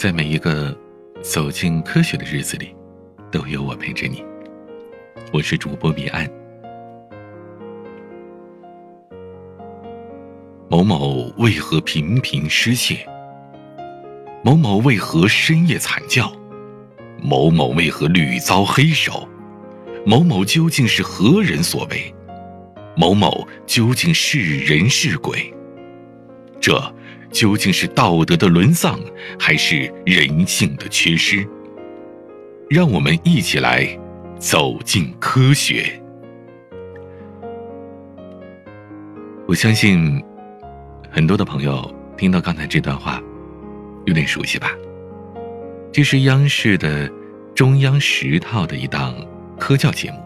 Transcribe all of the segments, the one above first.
在每一个走进科学的日子里，都有我陪着你。我是主播彼岸。某某为何频频失窃？某某为何深夜惨叫？某某为何屡遭黑手？某某究竟是何人所为？某某究竟是人是鬼？这究竟是道德的沦丧，还是人性的缺失？让我们一起来走进科学。我相信，很多的朋友听到刚才这段话，有点熟悉吧？这是央视的中央十套的一档科教节目，《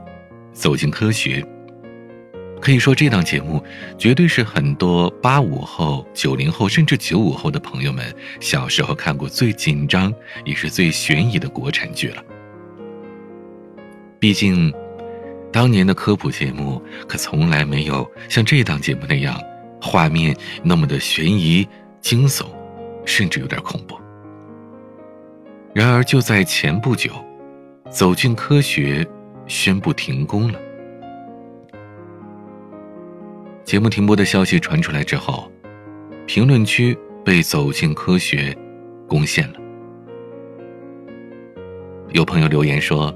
走进科学》。可以说，这档节目绝对是很多八五后、九零后甚至九五后的朋友们小时候看过最紧张也是最悬疑的国产剧了。毕竟，当年的科普节目可从来没有像这档节目那样，画面那么的悬疑、惊悚，甚至有点恐怖。然而，就在前不久，《走进科学》宣布停工了。节目停播的消息传出来之后，评论区被《走进科学》攻陷了。有朋友留言说：“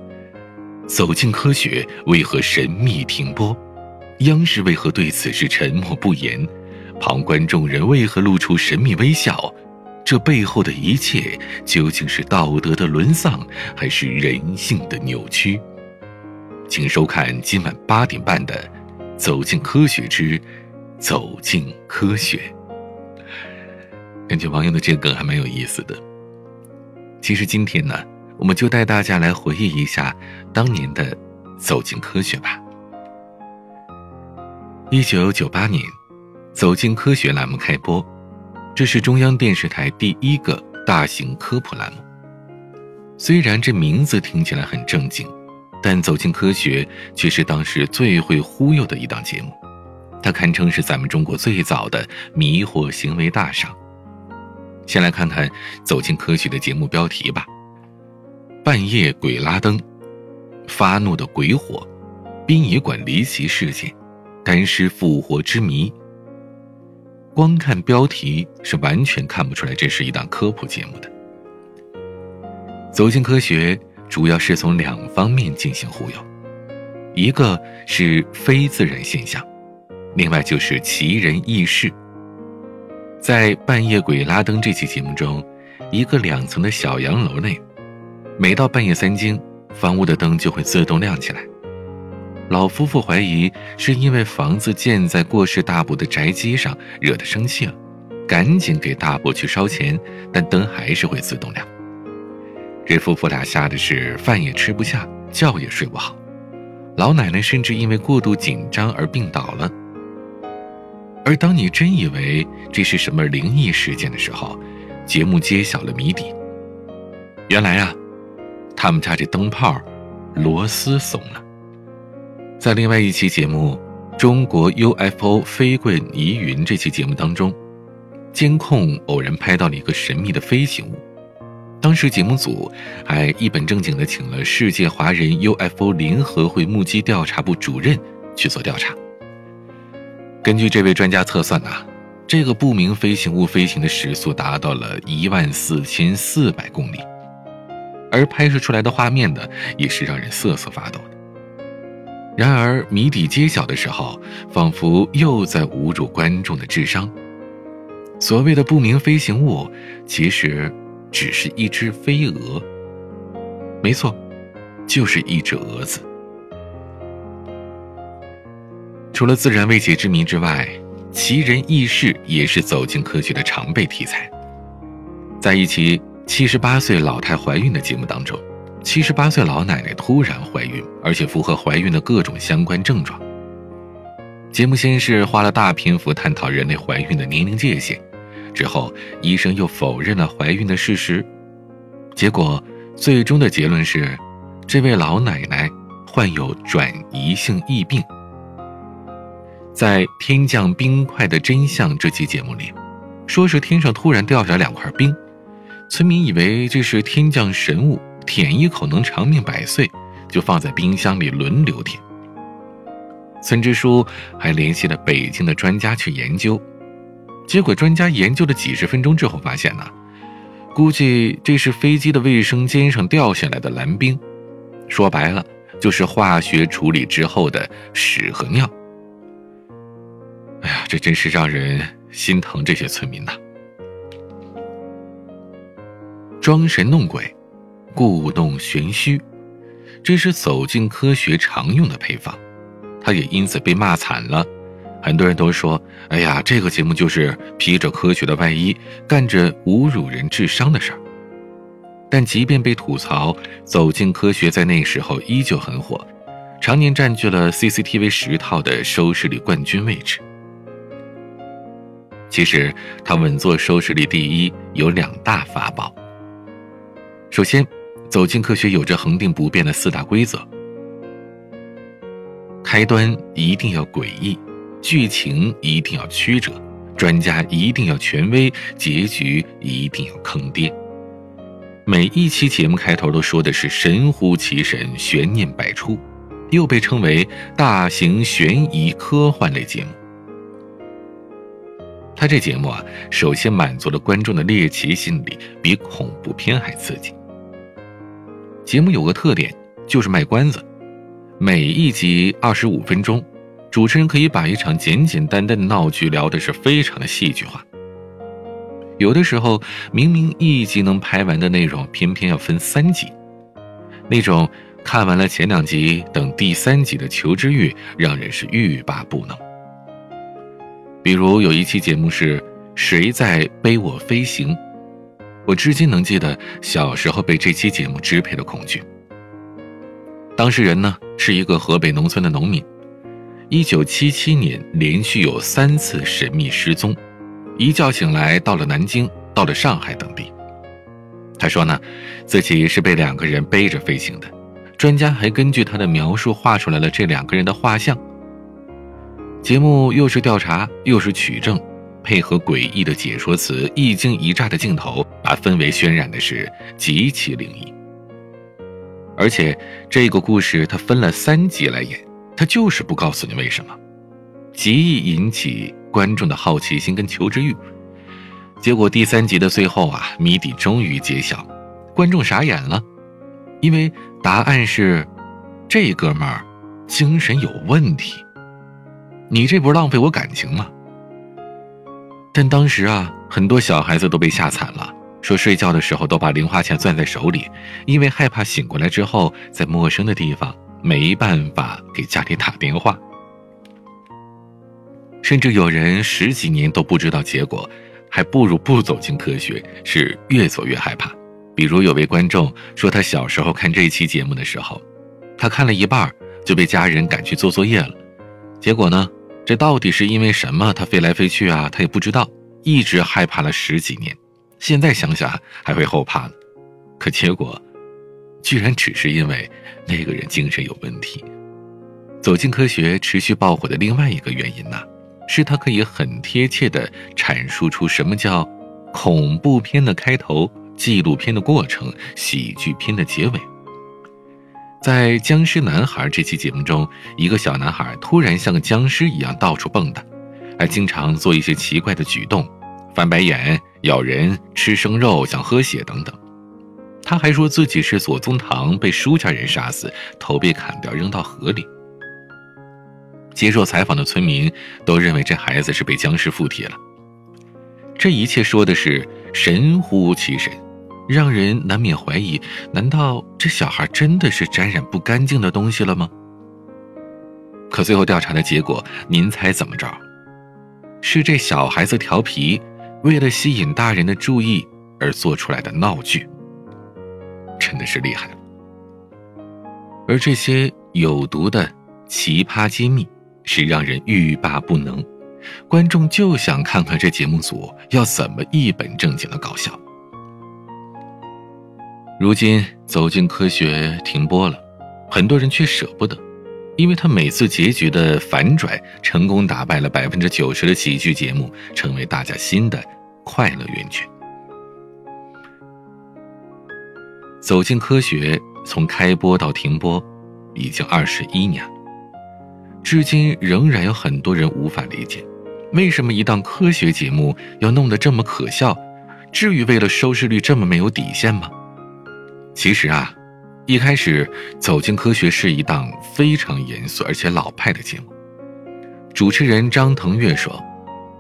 走进科学为何神秘停播？央视为何对此事沉默不言？旁观众人为何露出神秘微笑？这背后的一切究竟是道德的沦丧，还是人性的扭曲？”请收看今晚八点半的。走进科学之，走进科学。感觉网友的这个梗还蛮有意思的。其实今天呢，我们就带大家来回忆一下当年的《走进科学》吧。一九九八年，《走进科学》栏目开播，这是中央电视台第一个大型科普栏目。虽然这名字听起来很正经。但走进科学却是当时最会忽悠的一档节目，它堪称是咱们中国最早的迷惑行为大赏。先来看看走进科学的节目标题吧：半夜鬼拉灯，发怒的鬼火，殡仪馆离奇事件，干尸复活之谜。光看标题是完全看不出来这是一档科普节目的。走进科学。主要是从两方面进行忽悠，一个是非自然现象，另外就是奇人异事。在《半夜鬼拉灯》这期节目中，一个两层的小洋楼内，每到半夜三更，房屋的灯就会自动亮起来。老夫妇怀疑是因为房子建在过世大伯的宅基上，惹得生气了，赶紧给大伯去烧钱，但灯还是会自动亮。这夫妇俩吓得是饭也吃不下，觉也睡不好，老奶奶甚至因为过度紧张而病倒了。而当你真以为这是什么灵异事件的时候，节目揭晓了谜底。原来啊，他们家这灯泡螺丝松了。在另外一期节目《中国 UFO 飞棍疑云》这期节目当中，监控偶然拍到了一个神秘的飞行物。当时节目组还一本正经地请了世界华人 UFO 联合会目击调查部主任去做调查。根据这位专家测算呐，这个不明飞行物飞行的时速达到了一万四千四百公里，而拍摄出来的画面呢，也是让人瑟瑟发抖的。然而谜底揭晓的时候，仿佛又在侮辱观众的智商。所谓的不明飞行物，其实。只是一只飞蛾，没错，就是一只蛾子。除了自然未解之谜之外，奇人异事也是走进科学的常备题材。在一期七十八岁老太怀孕的节目当中，七十八岁老奶奶突然怀孕，而且符合怀孕的各种相关症状。节目先是花了大篇幅探讨人类怀孕的年龄界限。之后，医生又否认了怀孕的事实，结果最终的结论是，这位老奶奶患有转移性疫病。在《天降冰块的真相》这期节目里，说是天上突然掉下两块冰，村民以为这是天降神物，舔一口能长命百岁，就放在冰箱里轮流舔。村支书还联系了北京的专家去研究，结果专家研究了几十分钟之后发现呢，估计这是飞机的卫生间上掉下来的蓝冰，说白了就是化学处理之后的屎和尿。哎呀，这真是让人心疼这些村民呐！装神弄鬼，故弄玄虚，这是走进科学常用的配方。他也因此被骂惨了，很多人都说：“哎呀，这个节目就是披着科学的外衣，干着侮辱人智商的事儿。”但即便被吐槽，走进科学在那时候依旧很火，常年占据了 CCTV 十套的收视率冠军位置。其实，他稳坐收视率第一有两大法宝。首先，走进科学有着恒定不变的四大规则。开端一定要诡异，剧情一定要曲折，专家一定要权威，结局一定要坑爹。每一期节目开头都说的是神乎其神，悬念百出，又被称为大型悬疑科幻类节目。他这节目啊，首先满足了观众的猎奇心理，比恐怖片还刺激。节目有个特点，就是卖关子。每一集二十五分钟，主持人可以把一场简简单单的闹剧聊的是非常的戏剧化。有的时候，明明一集能拍完的内容，偏偏要分三集。那种看完了前两集，等第三集的求知欲，让人是欲罢不能。比如有一期节目是谁在背我飞行，我至今能记得小时候被这期节目支配的恐惧。当事人呢是一个河北农村的农民，一九七七年连续有三次神秘失踪，一觉醒来到了南京，到了上海等地。他说呢，自己是被两个人背着飞行的，专家还根据他的描述画出来了这两个人的画像。节目又是调查又是取证，配合诡异的解说词，一惊一乍的镜头，把氛围渲染的是极其灵异。而且这个故事他分了三集来演，他就是不告诉你为什么，极易引起观众的好奇心跟求知欲。结果第三集的最后啊，谜底终于揭晓，观众傻眼了，因为答案是，这哥们儿精神有问题。你这不是浪费我感情吗？但当时啊，很多小孩子都被吓惨了。说睡觉的时候都把零花钱攥在手里，因为害怕醒过来之后在陌生的地方没办法给家里打电话。甚至有人十几年都不知道结果，还不如不走进科学，是越走越害怕。比如有位观众说，他小时候看这期节目的时候，他看了一半就被家人赶去做作业了。结果呢，这到底是因为什么？他飞来飞去啊，他也不知道，一直害怕了十几年。现在想想还会后怕呢，可结果，居然只是因为那个人精神有问题。走进科学持续爆火的另外一个原因呢，是它可以很贴切地阐述出什么叫恐怖片的开头、纪录片的过程、喜剧片的结尾。在《僵尸男孩》这期节目中，一个小男孩突然像个僵尸一样到处蹦跶，还经常做一些奇怪的举动。翻白眼、咬人、吃生肉、想喝血等等，他还说自己是左宗棠被舒家人杀死，头被砍掉扔到河里。接受采访的村民都认为这孩子是被僵尸附体了。这一切说的是神乎其神，让人难免怀疑：难道这小孩真的是沾染不干净的东西了吗？可最后调查的结果，您猜怎么着？是这小孩子调皮。为了吸引大人的注意而做出来的闹剧，真的是厉害了。而这些有毒的奇葩揭秘是让人欲罢不能，观众就想看看这节目组要怎么一本正经的搞笑。如今走进科学停播了，很多人却舍不得，因为他每次结局的反转，成功打败了百分之九十的喜剧节目，成为大家新的。快乐源泉。走进科学从开播到停播，已经二十一年了，至今仍然有很多人无法理解，为什么一档科学节目要弄得这么可笑？至于为了收视率这么没有底线吗？其实啊，一开始《走进科学》是一档非常严肃而且老派的节目。主持人张腾岳说，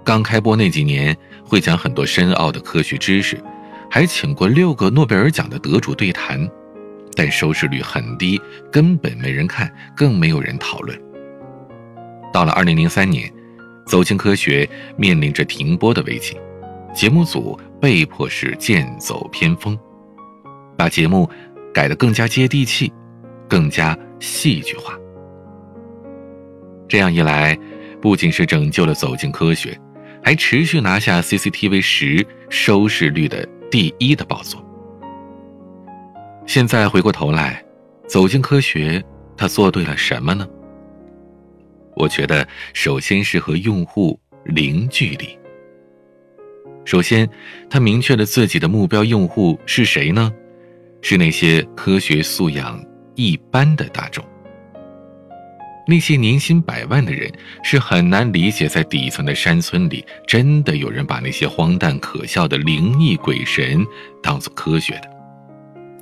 刚开播那几年会讲很多深奥的科学知识，还请过六个诺贝尔奖的得主对谈，但收视率很低，根本没人看，更没有人讨论。到了2003年，《走进科学》面临着停播的危机，节目组。被迫是剑走偏锋，把节目改得更加接地气，更加戏剧化。这样一来，不仅是拯救了《走进科学》，还持续拿下 CCTV 十收视率的第一的宝座。现在回过头来，《走进科学》他做对了什么呢？我觉得，首先是和用户零距离。首先，他明确了自己的目标用户是谁呢？是那些科学素养一般的大众。那些年薪百万的人是很难理解，在底层的山村里，真的有人把那些荒诞可笑的灵异鬼神当做科学的。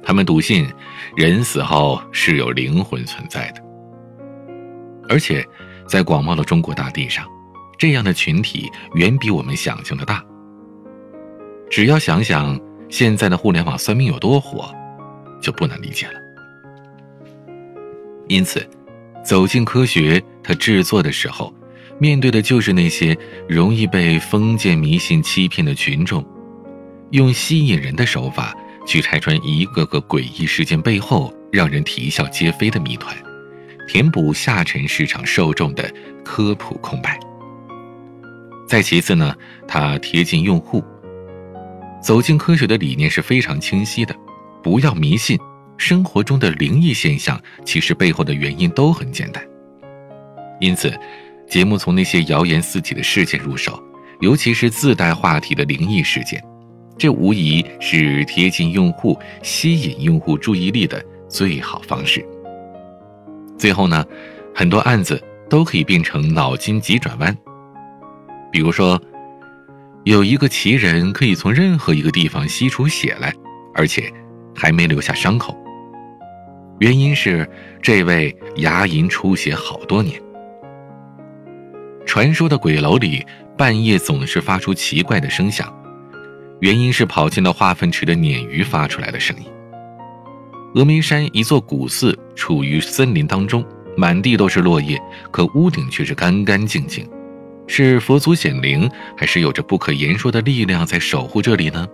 他们笃信人死后是有灵魂存在的，而且在广袤的中国大地上，这样的群体远比我们想象的大。只要想想现在的互联网算命有多火，就不难理解了。因此，走进科学，它制作的时候，面对的就是那些容易被封建迷信欺骗的群众，用吸引人的手法去拆穿一个个诡异事件背后让人啼笑皆非的谜团，填补下沉市场受众的科普空白。再其次呢，它贴近用户。走进科学的理念是非常清晰的，不要迷信。生活中的灵异现象，其实背后的原因都很简单。因此，节目从那些谣言四起的事件入手，尤其是自带话题的灵异事件，这无疑是贴近用户、吸引用户注意力的最好方式。最后呢，很多案子都可以变成脑筋急转弯，比如说。有一个奇人可以从任何一个地方吸出血来，而且还没留下伤口。原因是这位牙龈出血好多年。传说的鬼楼里半夜总是发出奇怪的声响，原因是跑进了化粪池的鲶鱼发出来的声音。峨眉山一座古寺处于森林当中，满地都是落叶，可屋顶却是干干净净。是佛祖显灵，还是有着不可言说的力量在守护这里呢？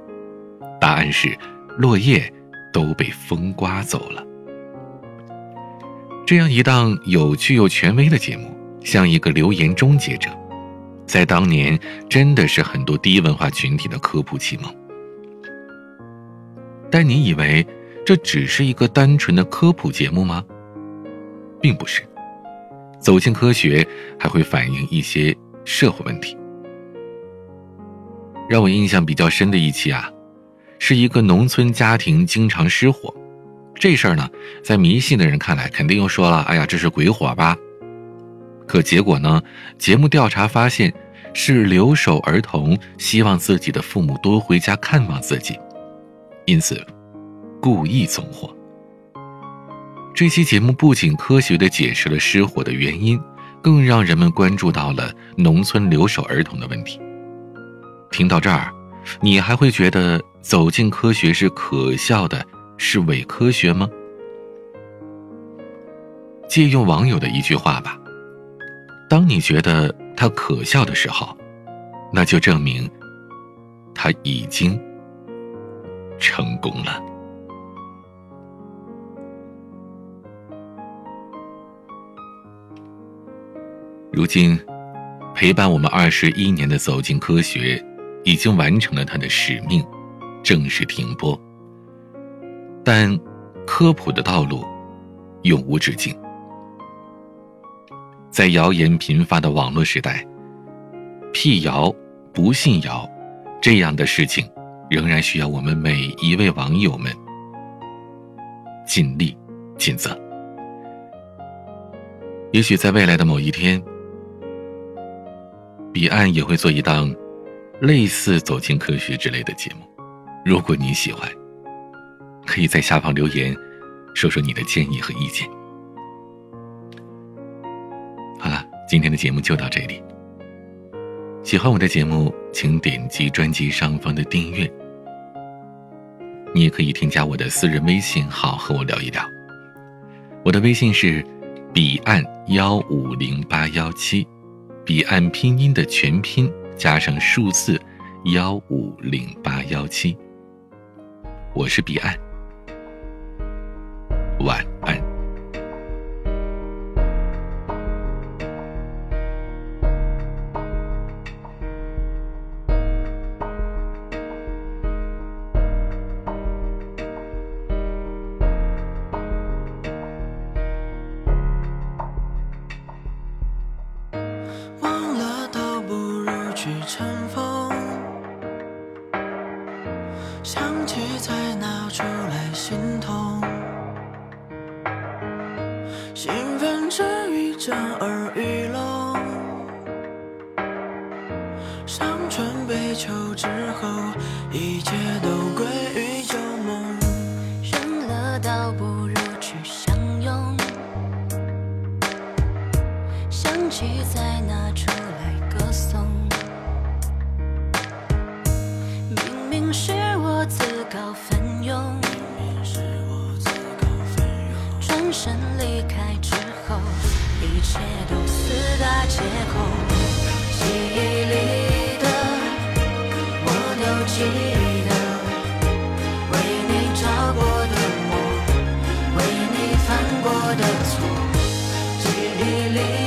答案是，落叶都被风刮走了。这样一档有趣又权威的节目，像一个留言终结者，在当年真的是很多低文化群体的科普启蒙。但你以为这只是一个单纯的科普节目吗？并不是，走进科学还会反映一些。社会问题，让我印象比较深的一期啊，是一个农村家庭经常失火，这事儿呢，在迷信的人看来，肯定又说了，哎呀，这是鬼火吧？可结果呢，节目调查发现，是留守儿童希望自己的父母多回家看望自己，因此故意纵火。这期节目不仅科学的解释了失火的原因。更让人们关注到了农村留守儿童的问题。听到这儿，你还会觉得走进科学是可笑的，是伪科学吗？借用网友的一句话吧：当你觉得它可笑的时候，那就证明它已经成功了。如今，陪伴我们二十一年的《走进科学》，已经完成了它的使命，正式停播。但，科普的道路永无止境。在谣言频发的网络时代，辟谣、不信谣，这样的事情，仍然需要我们每一位网友们尽力尽责。也许在未来的某一天，彼岸也会做一档类似《走进科学》之类的节目。如果你喜欢，可以在下方留言，说说你的建议和意见。好了，今天的节目就到这里。喜欢我的节目，请点击专辑上方的订阅。你也可以添加我的私人微信号和我聊一聊。我的微信是。彼岸幺五零八幺七，彼岸拼音的全拼加上数字幺五零八幺七。我是彼岸，晚安。伤春悲秋之后，一切都归于旧梦，认了倒不如去相拥，想起再拿出来歌颂。明明是我自告奋勇，转身离开之后，一切都似大借口。记忆忆